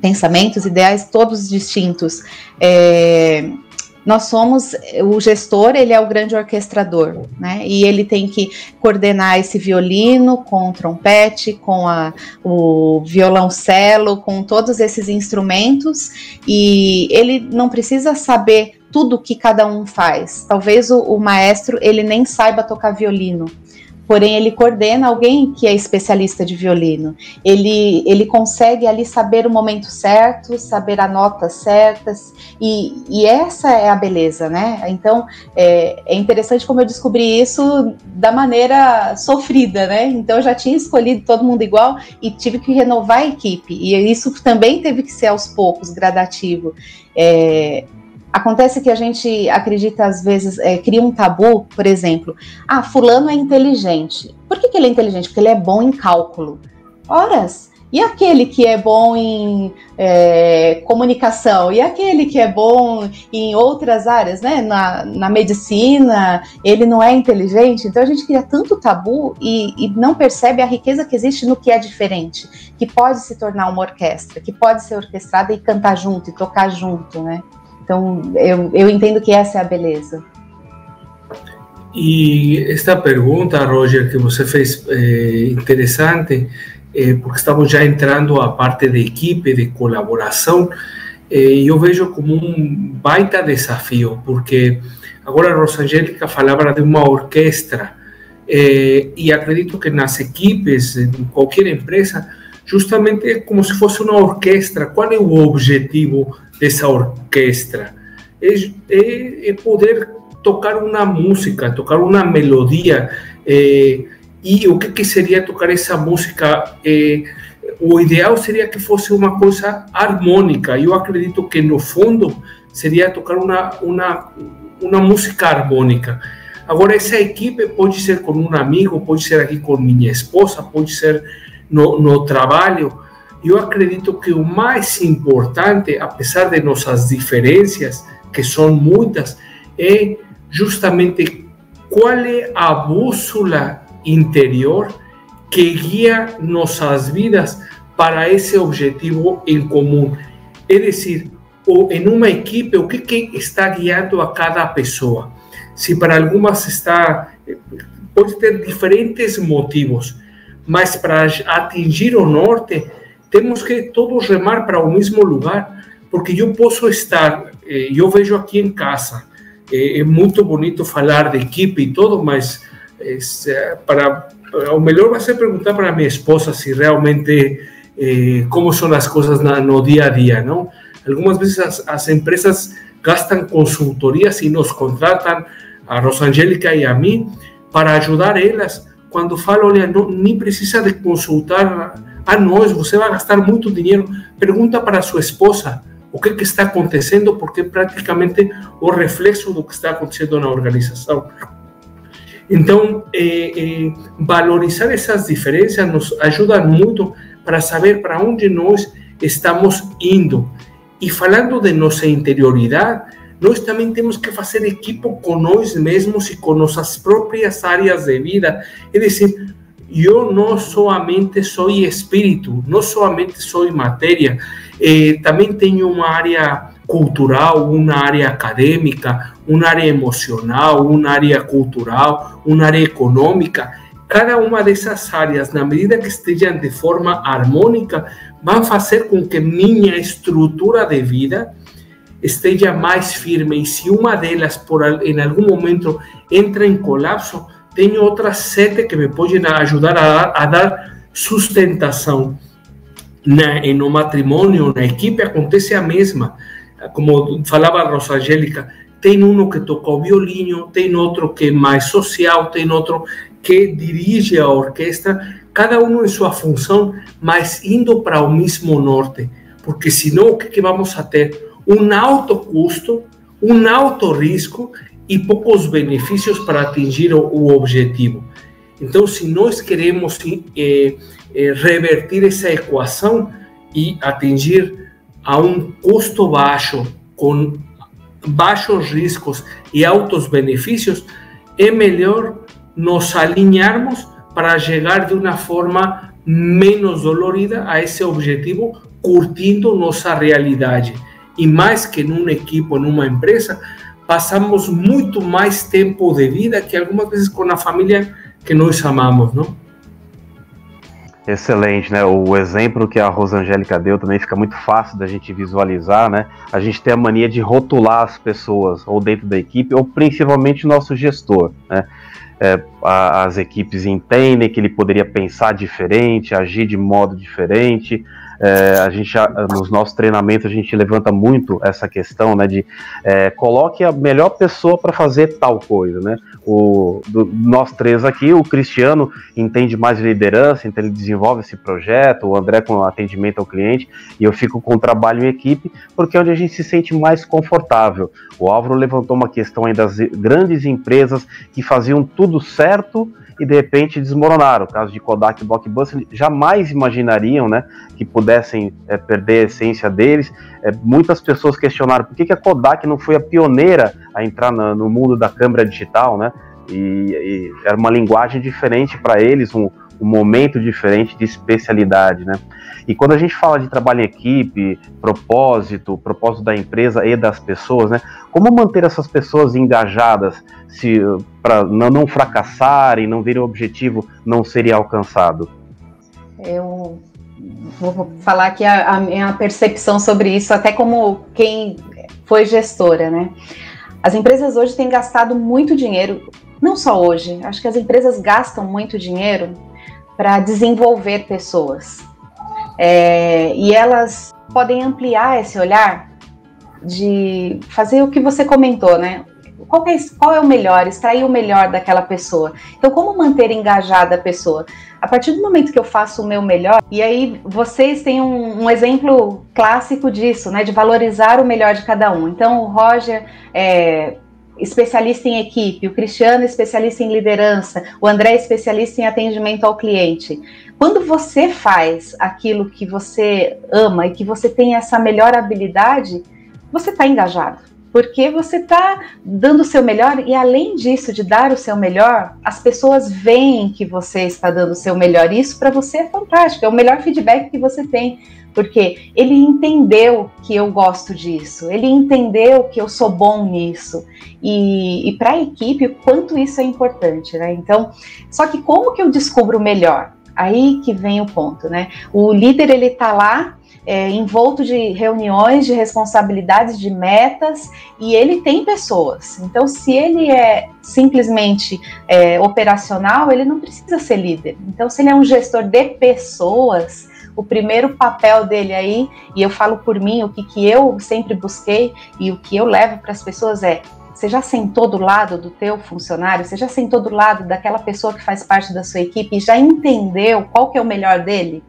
Speaker 2: pensamentos, ideais todos distintos. É, nós somos o gestor, ele é o grande orquestrador, né? E ele tem que coordenar esse violino com o trompete, com a, o violoncelo, com todos esses instrumentos, e ele não precisa saber tudo que cada um faz. Talvez o, o maestro ele nem saiba tocar violino, porém ele coordena alguém que é especialista de violino. Ele, ele consegue ali saber o momento certo, saber a nota certa, e, e essa é a beleza, né? Então é, é, interessante como eu descobri isso da maneira sofrida, né? Então eu já tinha escolhido todo mundo igual e tive que renovar a equipe, e isso também teve que ser aos poucos, gradativo. É, Acontece que a gente acredita, às vezes, é, cria um tabu, por exemplo, ah, fulano é inteligente. Por que, que ele é inteligente? Porque ele é bom em cálculo. Horas. E aquele que é bom em é, comunicação? E aquele que é bom em outras áreas, né? Na, na medicina, ele não é inteligente? Então a gente cria tanto tabu e, e não percebe a riqueza que existe no que é diferente, que pode se tornar uma orquestra, que pode ser orquestrada e cantar junto e tocar junto, né? Então, eu, eu entendo que essa é a beleza.
Speaker 3: E esta pergunta, Roger, que você fez é interessante, é, porque estamos já entrando a parte de equipe, de colaboração, é, eu vejo como um baita desafio, porque agora a Rosangélica falava de uma orquestra, é, e acredito que nas equipes, em qualquer empresa, justamente é como se fosse uma orquestra. Qual é o objetivo dessa orquestra? É, é, é poder tocar uma música, tocar uma melodia. É, e o que, que, seria tocar essa música? É, o ideal seria que fosse uma coisa harmônica. Eu acredito que, no fundo, seria tocar uma, uma, uma música harmônica. Agora, essa equipe pode ser com um amigo, pode ser aqui com minha esposa, pode ser no, no trabalho, eu acredito que o mais importante, apesar de nossas diferenças, que são muitas, é justamente qual é a bússola interior que guia nossas vidas para esse objetivo em comum. É decir, em uma equipe, o que, que está guiando a cada pessoa? Se para algumas está, pode ter diferentes motivos, mas para atingir o norte, temos que todos remar para o mesmo lugar, porque eu posso estar, eh, eu vejo aqui em casa, é eh, muito bonito falar de equipe e tudo, mas eh, para o melhor vai ser perguntar para minha esposa se realmente como são as coisas no dia a dia, não? Algumas vezes as, as empresas gastam consultorias e nos contratam a Rosangélica e a mim para ajudar elas quando falo, olha, não, nem precisa de consultar a nós, você vai gastar muito dinheiro. Pergunta para sua esposa o que está acontecendo, porque é praticamente o reflexo do que está acontecendo na organização. Então, eh, eh, valorizar essas diferenças nos ajuda muito para saber para onde nós estamos indo. E falando de nossa interioridade, nós também temos que fazer equipo com nós mesmos e com nossas próprias áreas de vida. É dizer, eu não somente sou espírito, não somente sou matéria, eh, também tenho uma área cultural, uma área acadêmica, uma área emocional, uma área cultural, uma área econômica. Cada uma dessas áreas, na medida que estejam de forma harmônica, vão fazer com que minha estrutura de vida esteja mais firme e se uma delas por em algum momento entra em colapso, tenho outras sete que me podem ajudar a, a dar sustentação. Na, no matrimônio, na equipe, acontece a mesma. Como falava a Rosangélica, tem um que toca violino, tem outro que é mais social, tem outro que dirige a orquestra, cada um em sua função, mas indo para o mesmo norte. Porque senão, o que, que vamos a ter? Um alto custo, um alto risco e poucos benefícios para atingir o, objetivo. Então, se nós queremos eh, eh, revertir essa equação e atingir a um custo baixo, com baixos riscos e altos benefícios, é melhor nos alinharmos para chegar de uma forma menos dolorida a esse objetivo, curtindo nossa realidade. E mais que numa equipe, numa empresa, passamos muito mais tempo de vida que algumas vezes com a família que nós amamos, não?
Speaker 5: Excelente, né? O exemplo que a Rosangélica deu também fica muito fácil da gente visualizar, né? A gente tem a mania de rotular as pessoas, ou dentro da equipe, ou principalmente o nosso gestor, né? É, as equipes entendem que ele poderia pensar diferente, agir de modo diferente, é, a gente nos nossos treinamentos a gente levanta muito essa questão, né, de é, coloque a melhor pessoa para fazer tal coisa, né? O do, nós três aqui, o Cristiano entende mais liderança, então ele desenvolve esse projeto, o André com atendimento ao cliente e eu fico com o trabalho em equipe, porque é onde a gente se sente mais confortável. O Álvaro levantou uma questão aí das grandes empresas que faziam tudo certo e de repente desmoronaram. O caso de Kodak e Blockbuster jamais imaginariam né, que pudessem é, perder a essência deles. É, muitas pessoas questionaram por que, que a Kodak não foi a pioneira a entrar na, no mundo da câmera digital, né? E, e era uma linguagem diferente para eles, um, um momento diferente de especialidade, né? E quando a gente fala de trabalho em equipe, propósito, propósito da empresa e das pessoas, né? Como manter essas pessoas engajadas se para não, não fracassarem, não verem o objetivo não seria alcançado?
Speaker 2: Eu vou falar aqui a, a minha percepção sobre isso, até como quem foi gestora, né? As empresas hoje têm gastado muito dinheiro, não só hoje, acho que as empresas gastam muito dinheiro para desenvolver pessoas. É, e elas podem ampliar esse olhar de fazer o que você comentou, né? Qual é, qual é o melhor? Extrair o melhor daquela pessoa. Então, como manter engajada a pessoa? A partir do momento que eu faço o meu melhor, e aí vocês têm um, um exemplo clássico disso, né? De valorizar o melhor de cada um. Então, o Roger é, especialista em equipe, o Cristiano especialista em liderança, o André especialista em atendimento ao cliente. Quando você faz aquilo que você ama e que você tem essa melhor habilidade, você está engajado. Porque você está dando o seu melhor e, além disso, de dar o seu melhor, as pessoas veem que você está dando o seu melhor. Isso para você é fantástico, é o melhor feedback que você tem porque ele entendeu que eu gosto disso, ele entendeu que eu sou bom nisso, e, e para a equipe, o quanto isso é importante, né? Então, só que como que eu descubro melhor? Aí que vem o ponto, né? O líder ele tá lá é, envolto de reuniões, de responsabilidades, de metas, e ele tem pessoas. Então, se ele é simplesmente é, operacional, ele não precisa ser líder. Então, se ele é um gestor de pessoas, o primeiro papel dele aí, e eu falo por mim, o que, que eu sempre busquei e o que eu levo para as pessoas é você já sentou do lado do teu funcionário? Você já sentou do lado daquela pessoa que faz parte da sua equipe e já entendeu qual que é o melhor dele?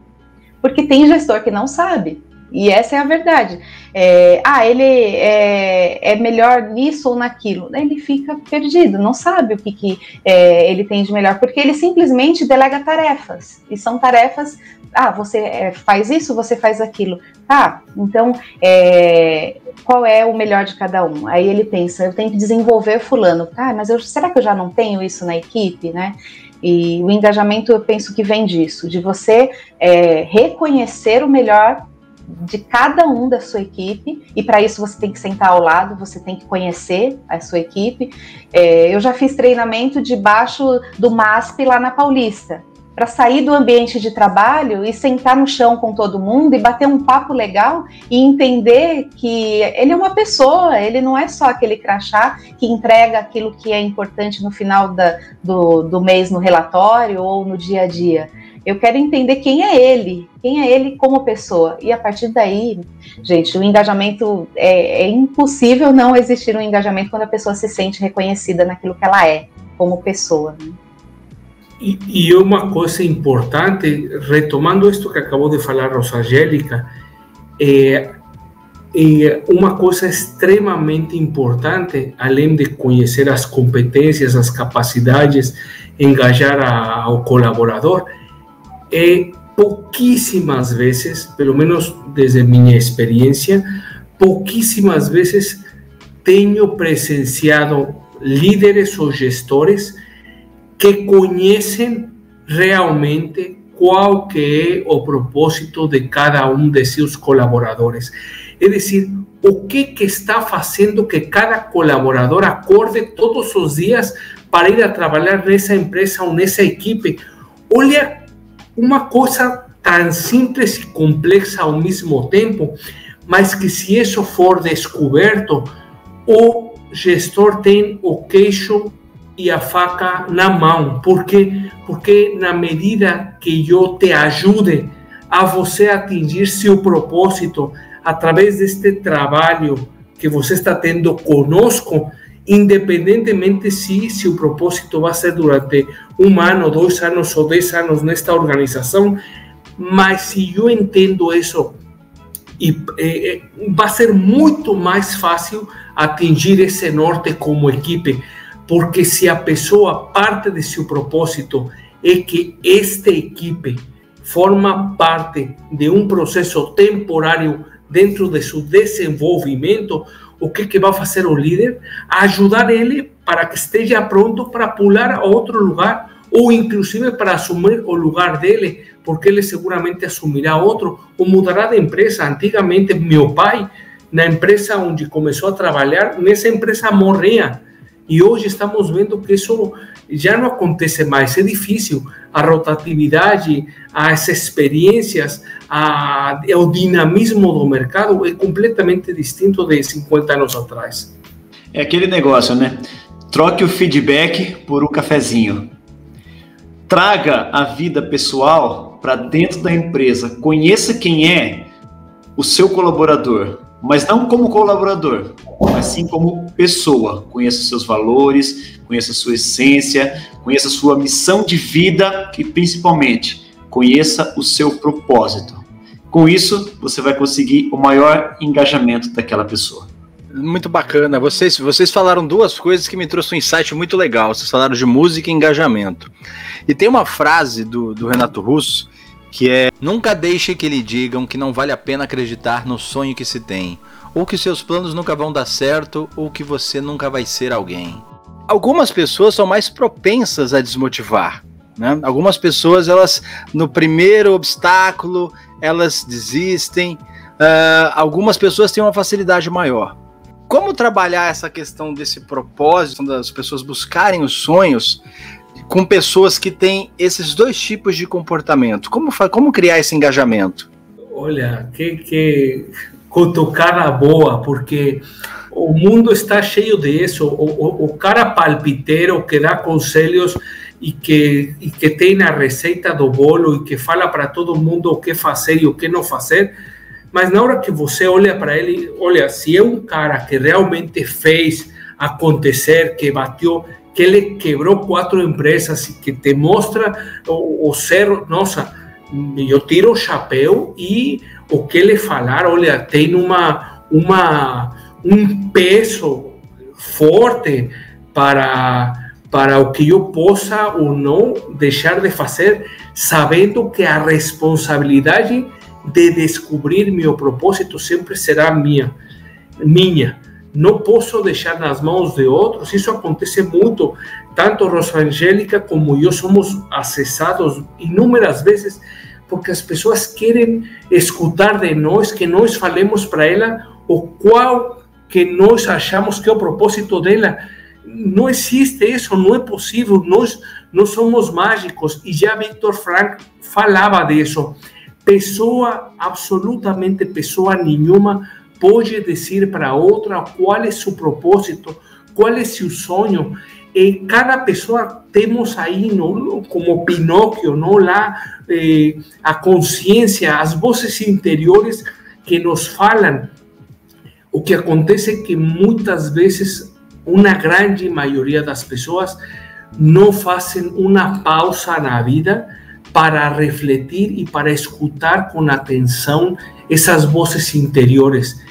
Speaker 2: Porque tem gestor que não sabe. E essa é a verdade. É, ah, ele é, é, melhor nisso ou naquilo. Ele fica perdido, não sabe o que, que é, ele tem de melhor, porque ele simplesmente delega tarefas. E são tarefas. Ah, você é, faz isso, você faz aquilo. Tá, então é, qual é o melhor de cada um? Aí ele pensa, eu tenho que desenvolver fulano. Ah, mas eu, será que eu já não tenho isso na equipe, né? E o engajamento eu penso que vem disso, de você é, reconhecer o melhor de cada um da sua equipe, e para isso você tem que sentar ao lado, você tem que conhecer a sua equipe. É, eu já fiz treinamento debaixo do MASP lá na Paulista. para sair do ambiente de trabalho e sentar no chão com todo mundo e bater um papo legal e entender que ele é uma pessoa, ele não é só aquele crachá que entrega aquilo que é importante no final da, do, do mês no relatório ou no dia a dia. Eu quero entender quem é ele, quem é ele como pessoa. E a partir daí, gente, o engajamento é, é impossível não existir um engajamento quando a pessoa se sente reconhecida naquilo que ela é como pessoa. Né?
Speaker 3: E, e, uma coisa importante, retomando isto que acabou de falar Rosangélica, é, é uma coisa extremamente importante, além de conhecer as competências, as capacidades, engajar a, ao colaborador, é pouquíssimas vezes, pelo menos desde minha experiência, pouquíssimas vezes tenho presenciado líderes ou gestores que conhecem realmente qual que o propósito de cada um de seus colaboradores. É decir, o que, está fazendo que cada colaborador acorde todos os dias para ir a trabalhar nessa empresa ou nessa equipe. Olha uma coisa tão simples e complexa ao mesmo tempo, mas que se isso for descoberto, o gestor tem o queixo e a faca na mão, porque porque na medida que eu te ajude a você atingir seu propósito através deste trabalho que você está tendo conosco, independentemente se, se o propósito vai ser durante um ano, dois anos ou dez anos nesta organização, mas se eu entendo isso, e, é, vai ser muito mais fácil atingir esse norte como equipe, porque se a pessoa parte de seu propósito é que esta equipe forma parte de um processo temporário dentro de seu desenvolvimento, o que, que vai fazer o líder? Ajudar ele para que esteja pronto para pular a outro lugar ou inclusive para assumir o lugar dele, porque ele seguramente assumirá outro ou mudará de empresa. Antigamente, meu pai, na empresa onde começou a trabalhar, nessa empresa morria. E hoje estamos vendo que isso já não acontece mais, é difícil. A rotatividade, as experiências, a, o dinamismo do mercado é completamente distinto de 50 anos atrás.
Speaker 4: É aquele negócio, né? Troque o feedback por um cafezinho. Traga a vida pessoal para dentro da empresa. Conheça quem é o seu colaborador, mas não como colaborador, mas sim como pessoa. Conheça seus valores, conheça sua essência, conheça sua missão de vida e principalmente conheça o seu propósito. Com isso, você vai conseguir o maior engajamento daquela pessoa.
Speaker 1: Muito bacana. Vocês, vocês falaram duas coisas que me trouxeram um insight muito legal. Vocês falaram de música e engajamento. E tem uma frase do, do Renato Russo que é: Nunca deixe que lhe digam que não vale a pena acreditar no sonho que se tem, ou que seus planos nunca vão dar certo, ou que você nunca vai ser alguém. Algumas pessoas são mais propensas a desmotivar. Né? Algumas pessoas, elas no primeiro obstáculo, elas desistem. Uh, algumas pessoas têm uma facilidade maior. Como trabalhar essa questão desse propósito das pessoas buscarem os sonhos com pessoas que têm esses dois tipos de comportamento? Como, como criar esse engajamento?
Speaker 3: Olha, que, que cutucada boa, porque o mundo está cheio disso. O, o, o cara palpiteiro que dá conselhos e que, e que tem a receita do bolo e que fala para todo mundo o que fazer e o que não fazer, mas na hora que você olha para ele, olha, se é um cara que realmente fez acontecer, que bateu, que ele quebrou quatro empresas e que te mostra o, o ser, nossa, eu tiro o chapéu e o que ele falar, olha, tem uma, uma, um peso forte para, para o que eu possa ou não deixar de fazer, sabendo que a responsabilidade de descobrir meu propósito sempre será minha, minha não posso deixar nas mãos de outros. Isso acontece muito. Tanto Rosangélica como eu somos acessados inúmeras vezes porque as pessoas querem escutar de nós que nós falemos para ela o qual que nós achamos que é o propósito dela. Não existe isso, não é possível, nós não somos mágicos. E já Victor Frank falava disso. Pessoa, absolutamente pessoa nenhuma, pode dizer para outra qual é seu propósito, qual é seu sonho. E cada pessoa temos aí, no, como Pinóquio, não lá eh, a consciência, as vozes interiores que nos falam. O que acontece é que muitas vezes uma grande maioria das pessoas não fazem uma pausa na vida para refletir e para escutar com atenção essas vozes interiores.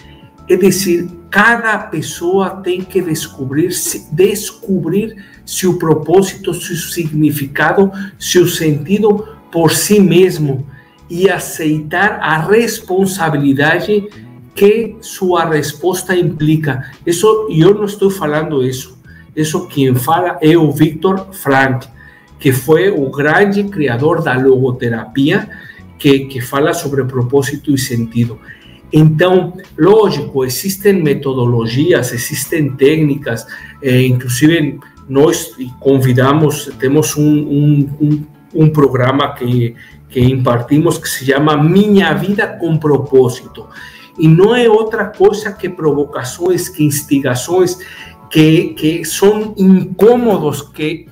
Speaker 3: É dizer, cada pessoa tem que descobrir, descobrir seu propósito, seu significado, seu sentido por si mesmo e aceitar a responsabilidade que sua resposta implica. Isso eu não estou falando isso. Isso quem fala é o Victor Frank, que foi o grande criador da logoterapia, que, que fala sobre propósito e sentido. Então, lógico, existem metodologias, existem técnicas, eh, inclusive nós convidamos, temos um, um, um, um programa que, que impartimos que se chama Minha Vida com Propósito. E não é outra coisa que provocações, que instigações, que, que são incômodos que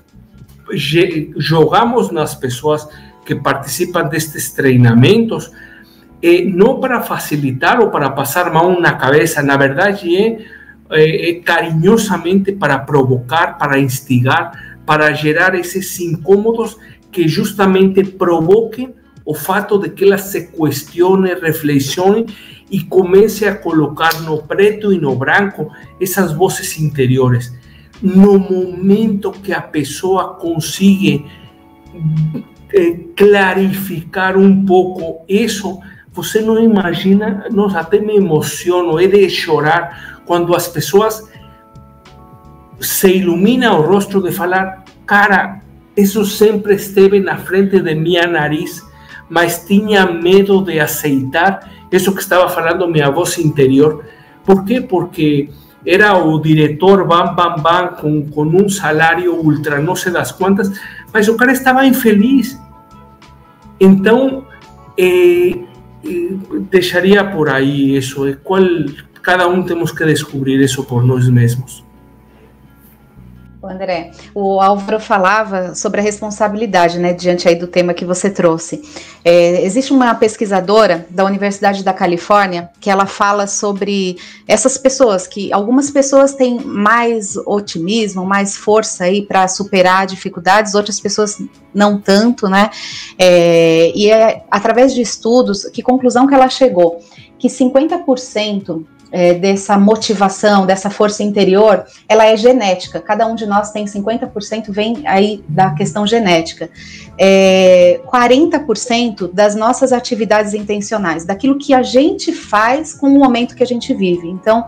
Speaker 3: jogamos nas pessoas que participam destes treinamentos, eh, não para facilitar ou para passar mão na cabeça, na verdade é, é, é carinhosamente para provocar, para instigar, para gerar esses incômodos que justamente provoquem o fato de que ela se questione, reflexione e comece a colocar no preto e no branco essas vozes interiores. No momento que a pessoa consiga eh, clarificar um pouco isso, você não imagina, nossa, até me emociono, é de chorar quando as pessoas se ilumina o rosto de falar, cara, isso sempre esteve na frente de minha nariz, mas tinha medo de aceitar isso que estava falando minha voz interior. Por quê? Porque era o diretor bam, bam, bam, com, com um salário ultra não sei das quantas, mas o cara estava infeliz. Então, eh, deixaria por aí isso. Qual, cada um temos que descobrir isso por nós mesmos.
Speaker 2: André, o Álvaro falava sobre a responsabilidade, né, diante aí do tema que você trouxe. É, existe uma pesquisadora da Universidade da Califórnia que ela fala sobre essas pessoas que algumas pessoas têm mais otimismo, mais força aí para superar dificuldades, outras pessoas não tanto, né? É, e é através de estudos, que conclusão que ela chegou? Que 50% é, dessa motivação, dessa força interior, ela é genética. Cada um de nós tem 50%, vem aí da questão genética. É, 40% das nossas atividades intencionais, daquilo que a gente faz com o momento que a gente vive. Então,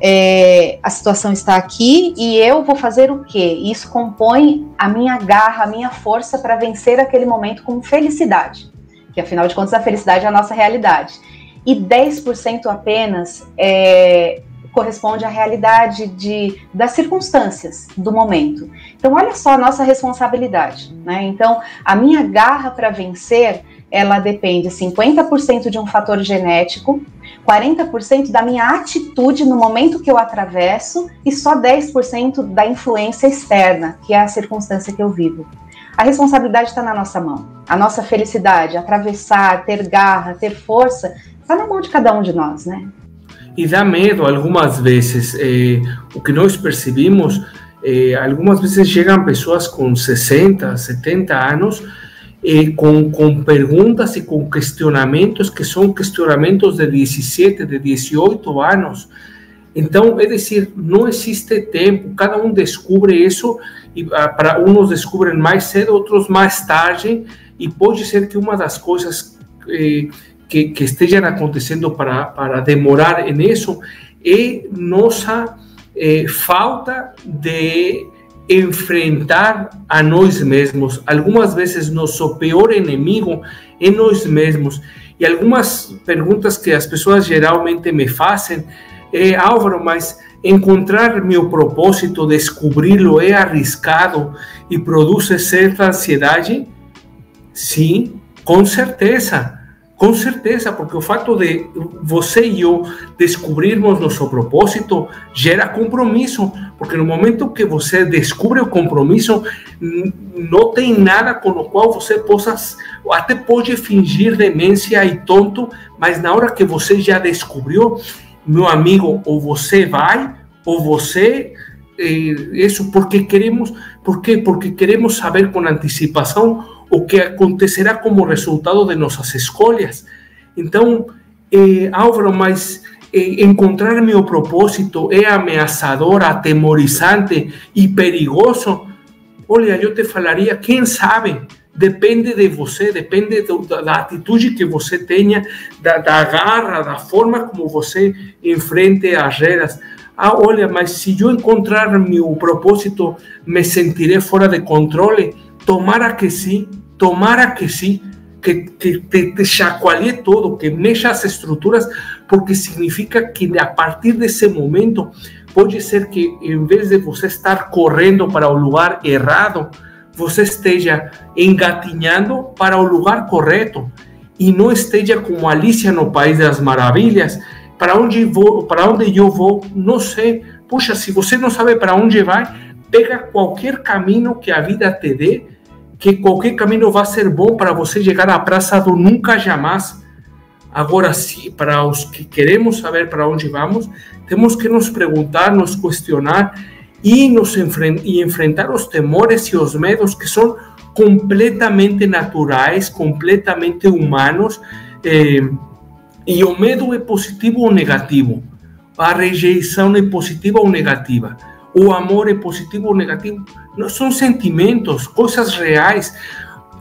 Speaker 2: é, a situação está aqui e eu vou fazer o quê? Isso compõe a minha garra, a minha força para vencer aquele momento com felicidade. Que afinal de contas, a felicidade é a nossa realidade e 10% apenas é, corresponde à realidade de, das circunstâncias do momento. Então, olha só a nossa responsabilidade. Né? Então, a minha garra para vencer, ela depende 50% de um fator genético, 40% da minha atitude no momento que eu atravesso e só 10% da influência externa, que é a circunstância que eu vivo. A responsabilidade está na nossa mão. A nossa felicidade, atravessar, ter garra, ter força, está na mão de cada um de nós, né?
Speaker 3: E dá medo algumas vezes. Eh, o que nós percebemos, eh, algumas vezes chegam pessoas com 60, 70 anos eh, com, com perguntas e com questionamentos que são questionamentos de 17, de 18 anos. Então, é dizer, não existe tempo, cada um descobre isso, e ah, para uns descobrem mais cedo, outros mais tarde, e pode ser que uma das coisas eh, que, que estejam acontecendo para, para demorar nisso é nossa falta de enfrentar a nós mesmos. Algumas vezes nosso pior inimigo é nós mesmos. E algumas perguntas que as pessoas geralmente me fazem é, Álvaro, mas encontrar meu propósito, descobri-lo é arriscado e produz certa ansiedade? Sim, com certeza. Com certeza, porque o fato de você e eu descobrirmos nosso propósito gera compromisso, porque no momento que você descobre o compromisso, não tem nada com o qual você possa, até pode fingir demência e tonto, mas na hora que você já descobriu, meu amigo, ou você vai, ou você eh, isso porque queremos, por quê? Porque queremos saber com antecipação o que acontecerá como resultado de nossas escolhas. Então, eh, Álvaro, mas eh, encontrar meu propósito é ameaçador, atemorizante e perigoso? Olha, eu te falaria, quem sabe? Depende de você, depende do, da, da, atitude que você tenha, da, da garra, da forma como você enfrente as regras. Ah, olha, mas se eu encontrar meu propósito, me sentirei fora de controle? Tomara que sim, tomara que sim, que, que te, te chacoalhe todo, que mexa as estruturas, porque significa que a partir desse momento pode ser que em vez de você estar correndo para o lugar errado, você esteja engatinhando para o lugar correto e não esteja como Alicia no País das Maravilhas. Para onde vou? Para onde eu vou? Não sei. Puxa, se você não sabe para onde vai, pega qualquer caminho que a vida te dê que qualquer caminho vai ser bom para você chegar à praça do nunca jamais. Agora, sim, para os que queremos saber para onde vamos, temos que nos perguntar, nos questionar e, nos enfren e enfrentar os temores e os medos que são completamente naturais, completamente humanos. Eh, e o medo é positivo ou negativo? A rejeição é positiva ou negativa? O amor é positivo ou negativo? Não são sentimentos, coisas reais.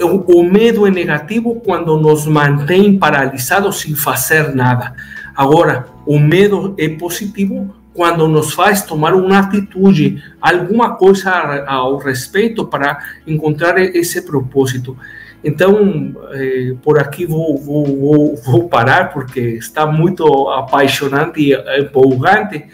Speaker 3: O, o medo é negativo quando nos mantém paralisados sem fazer nada. Agora, o medo é positivo quando nos faz tomar uma atitude, alguma coisa ao respeito para encontrar esse propósito. Então, eh, por aqui vou, parar, porque está muito apaixonante e empolgante,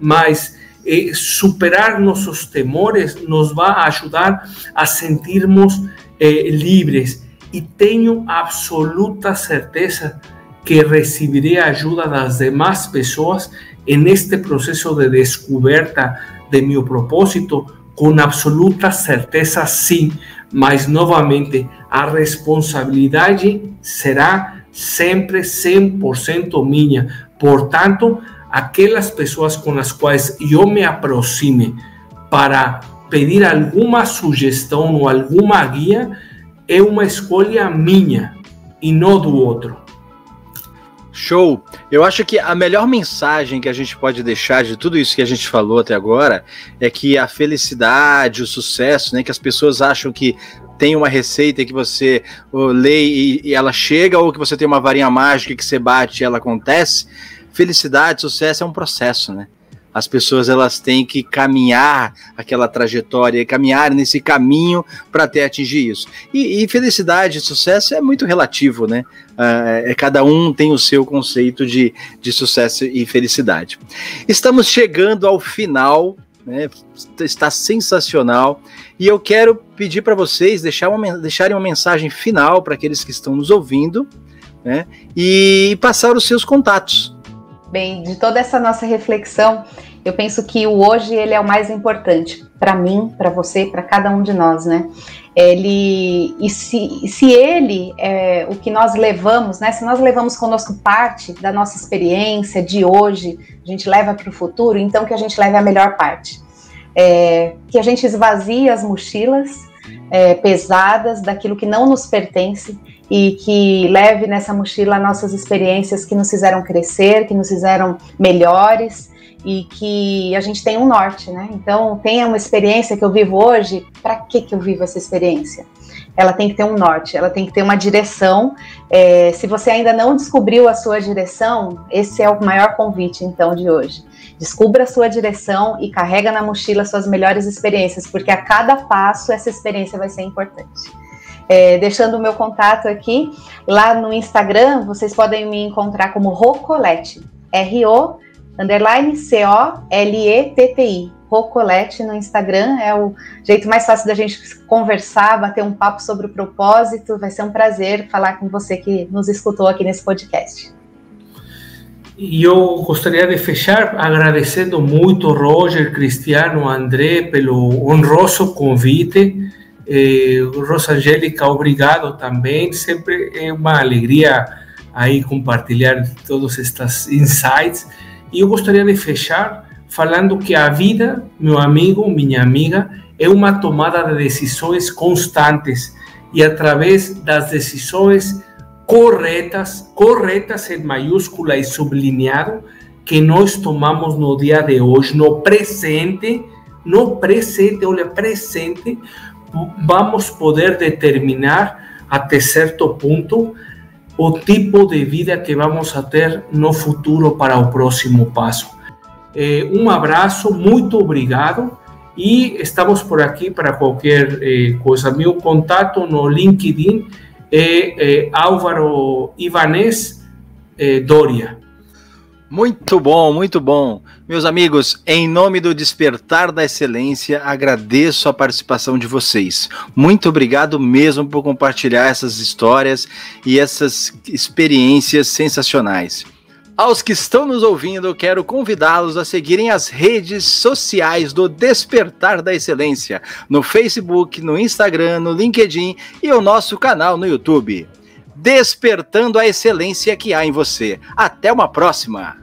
Speaker 3: mas eh, superar nossos temores nos vai ajudar a sentirmos eh, livres. E tenho absoluta certeza que receberei a ajuda das demais pessoas neste processo de descoberta de meu propósito, com absoluta certeza, sim. Mas, novamente, a responsabilidade será sempre 100% minha. Portanto, aquelas pessoas com as quais eu me aproxime para pedir alguma sugestão ou alguma guia é uma escolha minha e não do outro.
Speaker 1: Show! Eu acho que a melhor mensagem que a gente pode deixar de tudo isso que a gente falou até agora é que a felicidade, o sucesso, né, que as pessoas acham que tem uma receita que você lê e, e ela chega, ou que você tem uma varinha mágica que você bate e ela acontece felicidade, sucesso é um processo, né? As pessoas elas têm que caminhar aquela trajetória, caminhar nesse caminho para até atingir isso. E, e, felicidade, sucesso é muito relativo, né? Uh, é, cada um tem o seu conceito de, de sucesso e felicidade. Estamos chegando ao final, né? Está sensacional. E eu quero pedir para vocês deixar uma, deixarem uma mensagem final para aqueles que estão nos ouvindo, né? E passar os seus contatos
Speaker 2: Bem, de toda essa nossa reflexão, eu penso que o hoje ele é o mais importante para mim, para você, para cada um de nós, né? Ele e se, se ele é o que nós levamos, né? Se nós levamos conosco parte da nossa experiência de hoje, a gente leva para o futuro, então que a gente leve a melhor parte, é, que a gente esvazie as mochilas é, pesadas daquilo que não nos pertence e que leve nessa mochila nossas experiências que nos fizeram crescer, que nos fizeram melhores e que a gente tem um norte, né? Então, tenha uma experiência que eu vivo hoje, para que que eu vivo essa experiência? Ela tem que ter um norte, ela tem que ter uma direção. É, se você ainda não descobriu a sua direção, esse é o maior convite, então, de hoje. Descubra a sua direção e carrega na mochila suas melhores experiências, porque a cada passo essa experiência vai ser importante. É, deixando o meu contato aqui, lá no Instagram, vocês podem me encontrar como Rocolete, R-O underline C-O-L-E-T-T-I. Rocolete no Instagram é o jeito mais fácil da gente conversar, bater um papo sobre o propósito. Vai ser um prazer falar com você que nos escutou aqui nesse podcast.
Speaker 3: E eu gostaria de fechar agradecendo muito Roger, Cristiano, André pelo honroso convite. Eh, Rosangélica, obrigado também. Sempre é uma alegria aí compartilhar todos estes insights. E eu gostaria de fechar falando que a vida, meu amigo, minha amiga, é uma tomada de decisões constantes e através das decisões corretas, corretas em maiúscula e sublinhado, que nós tomamos no dia de hoje, no presente, no presente, olha, presente, vamos poder determinar até certo ponto o tipo de vida que vamos a ter no futuro para o próximo passo. Eh, um abraço, muito obrigado e estamos por aqui para qualquer eh, coisa. Meu contato no LinkedIn é, é Álvaro Ivanês é, Doria.
Speaker 1: Muito bom, muito bom. Meus amigos, em nome do Despertar da Excelência, agradeço a participação de vocês. Muito obrigado mesmo por compartilhar essas histórias e essas experiências sensacionais. Aos que estão nos ouvindo, quero convidá-los a seguirem as redes sociais do Despertar da Excelência, no Facebook, no Instagram, no LinkedIn e o nosso canal no YouTube. Despertando a excelência que há em você. Até uma próxima!